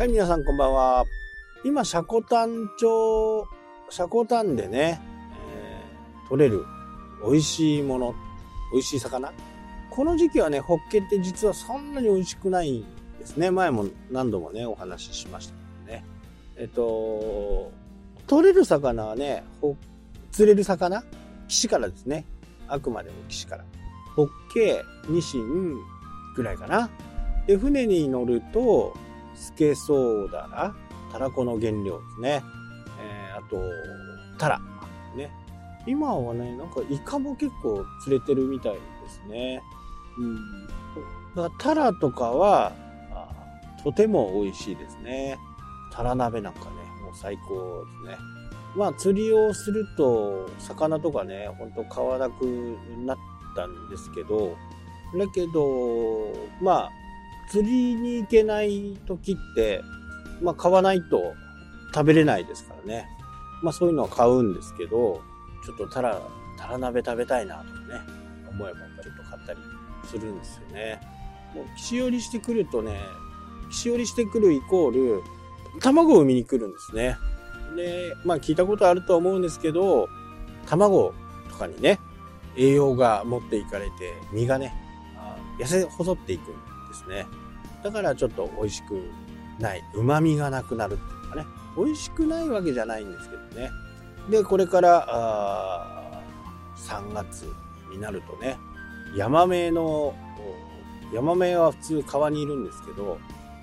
はい、皆さんこんばんは。今、シャコタン町、シャコタンでね、えー、取れる美味しいもの、美味しい魚。この時期はね、ホッケって実はそんなに美味しくないんですね。前も何度もね、お話ししましたけどね。えっと、取れる魚はね、釣れる魚？岸からですね。あくまでも岸から。ホッケ、ニシンぐらいかな。で、船に乗ると、スケソウダラ、タラコの原料ですね。えー、あと、タラ。ね。今はね、なんかイカも結構釣れてるみたいですね。うん。だからタラとかは、とても美味しいですね。タラ鍋なんかね、もう最高ですね。まあ釣りをすると、魚とかね、ほんと買わなくなったんですけど、だけど、まあ、釣りに行けない時って、まあ買わないと食べれないですからね。まあそういうのは買うんですけど、ちょっとタラ、タラ鍋食べたいなとかね、思えばちょっと買ったりするんですよね。もう岸寄りしてくるとね、岸寄りしてくるイコール、卵を産みに来るんですね。で、まあ聞いたことあると思うんですけど、卵とかにね、栄養が持っていかれて、身がね、痩せ細っていくんですね。だからちょっと美味しくない、旨味がなくなるっていうかね、美味しくないわけじゃないんですけどね。で、これから、あ3月になるとね、ヤマメの、ヤマメは普通川にいるんですけど、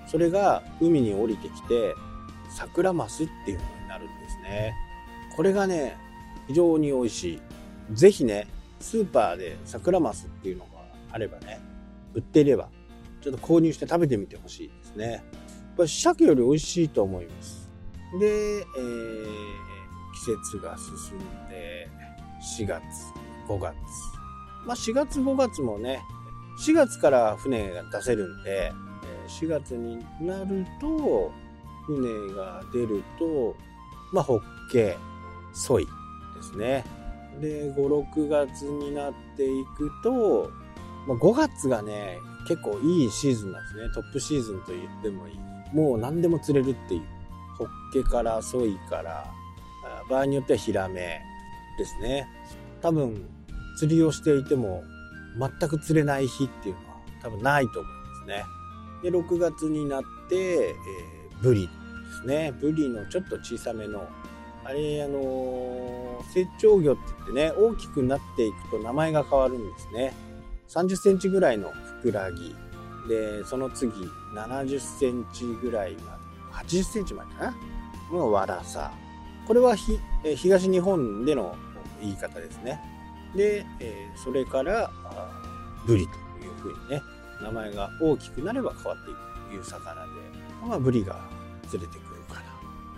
それが海に降りてきて、桜マスっていうのになるんですね。これがね、非常に美味しい。ぜひね、スーパーで桜マスっていうのがあればね、売っていればちょっと購入して食べてみてほしいですね。やっぱり鮭より美味しいと思います。で、えー、季節が進んで、4月、5月。まあ4月、5月もね、4月から船が出せるんで、4月になると、船が出ると、まあ、ホッケ、ソイですね。で、5、6月になっていくと、まあ、5月がね、結構いいシーズンなんですね。トップシーズンと言ってもいい。もう何でも釣れるっていう。ホッケからソイから、場合によってはヒラメですね。多分、釣りをしていても全く釣れない日っていうのは多分ないと思いますね。で、6月になって、えー、ブリですね。ブリのちょっと小さめの、あれ、あのー、成長魚って言ってね、大きくなっていくと名前が変わるんですね。30センチぐらいのふくらぎ。で、その次、70センチぐらいまで、80センチまでかな？のわらさ。これはひ東日本での言い方ですね。で、それから、ブリというふうにね、名前が大きくなれば変わっていくという魚で、まあ、ブリが釣れてくるかな。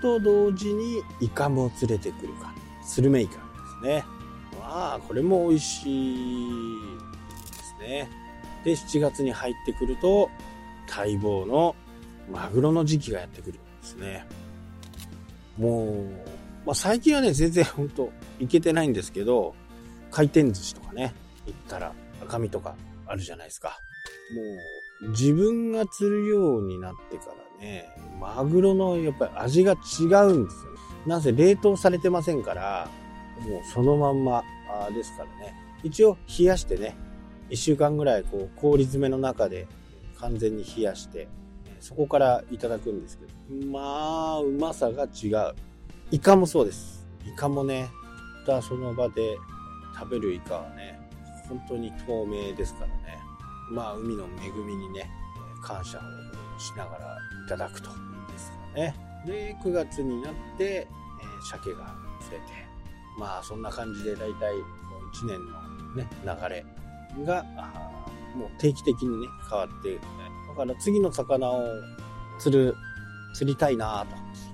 と同時に、イカも釣れてくるかな。スルメイカですね。まあ、これも美味しいですね。で、7月に入ってくると、待望のマグロの時期がやってくるんですね。もう、まあ、最近はね、全然本当いけてないんですけど、回転寿司とかね、行ったら赤身とかあるじゃないですか。もう、自分が釣るようになってからね、マグロのやっぱり味が違うんですよね。なぜ冷凍されてませんから、もうそのまんまですからね。一応冷やしてね、1週間ぐらいこう氷詰めの中で完全に冷やしてそこからいただくんですけど。まあうまさが違う。イカもそうです。イカもねたその場で食べるイカはね本当に透明ですからね。まあ海の恵みにね感謝をしながらいただくといいですかね。で9月になって、えー、鮭が釣れて。まあそんな感じで大体1年のね流れが、もう定期的にね、変わって、だから次の魚を釣る、釣りたいな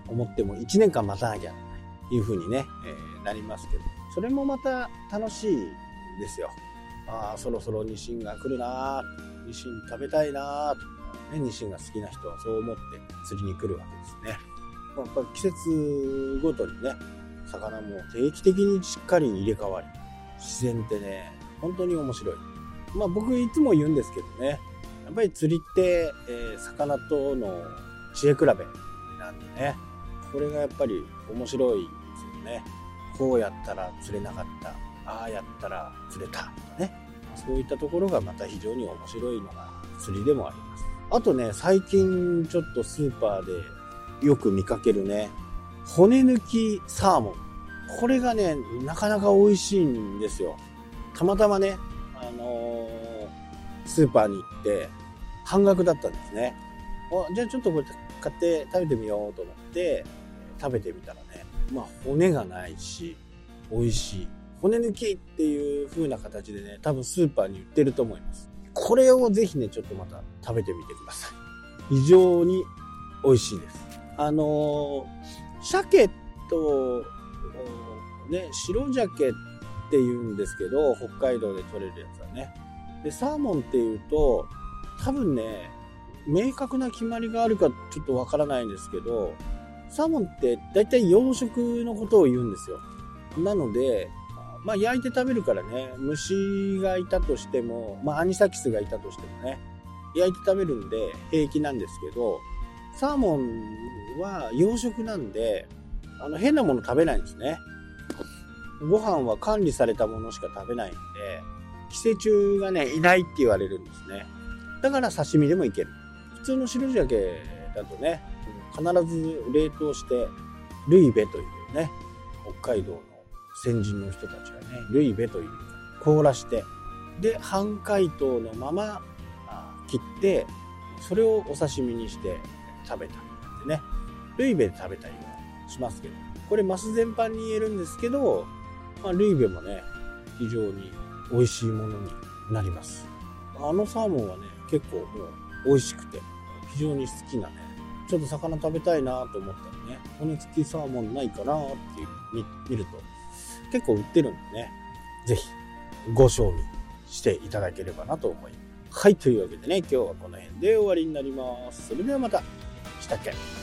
と思っても1年間待たなきゃという風にね、えー、なりますけど、それもまた楽しいですよ。ああ、そろそろニシンが来るなニシン食べたいなと、ね、ニシンが好きな人はそう思って釣りに来るわけですね。やっぱ季節ごとにね、魚も定期的にしっかり入れ替わり、自然ってね、本当に面白い。まあ僕いつも言うんですけどね、やっぱり釣りって、えー、魚との知恵比べなんでね、これがやっぱり面白いんですよね。こうやったら釣れなかった。ああやったら釣れた。とね。そういったところがまた非常に面白いのが釣りでもあります。あとね、最近ちょっとスーパーでよく見かけるね、骨抜きサーモン。これがね、なかなか美味しいんですよ。たまたまね、あのー、スーパーに行って、半額だったんですね。あじゃあちょっとこれ買って食べてみようと思って、食べてみたらね、まあ骨がないし、美味しい。骨抜きっていう風な形でね、多分スーパーに売ってると思います。これをぜひね、ちょっとまた食べてみてください。非常に美味しいです。あのー、鮭と、ね、白鮭って言うんですけど、北海道で取れるやつはね。で、サーモンっていうと、多分ね、明確な決まりがあるかちょっとわからないんですけど、サーモンって大体養殖のことを言うんですよ。なので、まあ焼いて食べるからね、虫がいたとしても、まあアニサキスがいたとしてもね、焼いて食べるんで平気なんですけど、サーモンは養殖なんで、あの変なもの食べないんですね。ご飯は管理されたものしか食べないんで、寄生虫がね、いないって言われるんですね。だから刺身でもいける。普通の白鮭だとね、必ず冷凍して、ルイベというね、北海道の先人の人たちがね、ルイベという凍らして、で、半解凍のまま切って、それをお刺身にして食べたりなんてね、ルイベで食べたりはしますけど、これマス全般に言えるんですけど、まあ、ルイベもね、非常に美味しいものになります。あのサーモンはね、結構もう美味しくて、非常に好きなね、ちょっと魚食べたいなと思ったらね、骨付きサーモンないかなっていう見ると、結構売ってるんでね、ぜひご賞味していただければなと思います。はい、というわけでね、今日はこの辺で終わりになります。それではまた、したっけ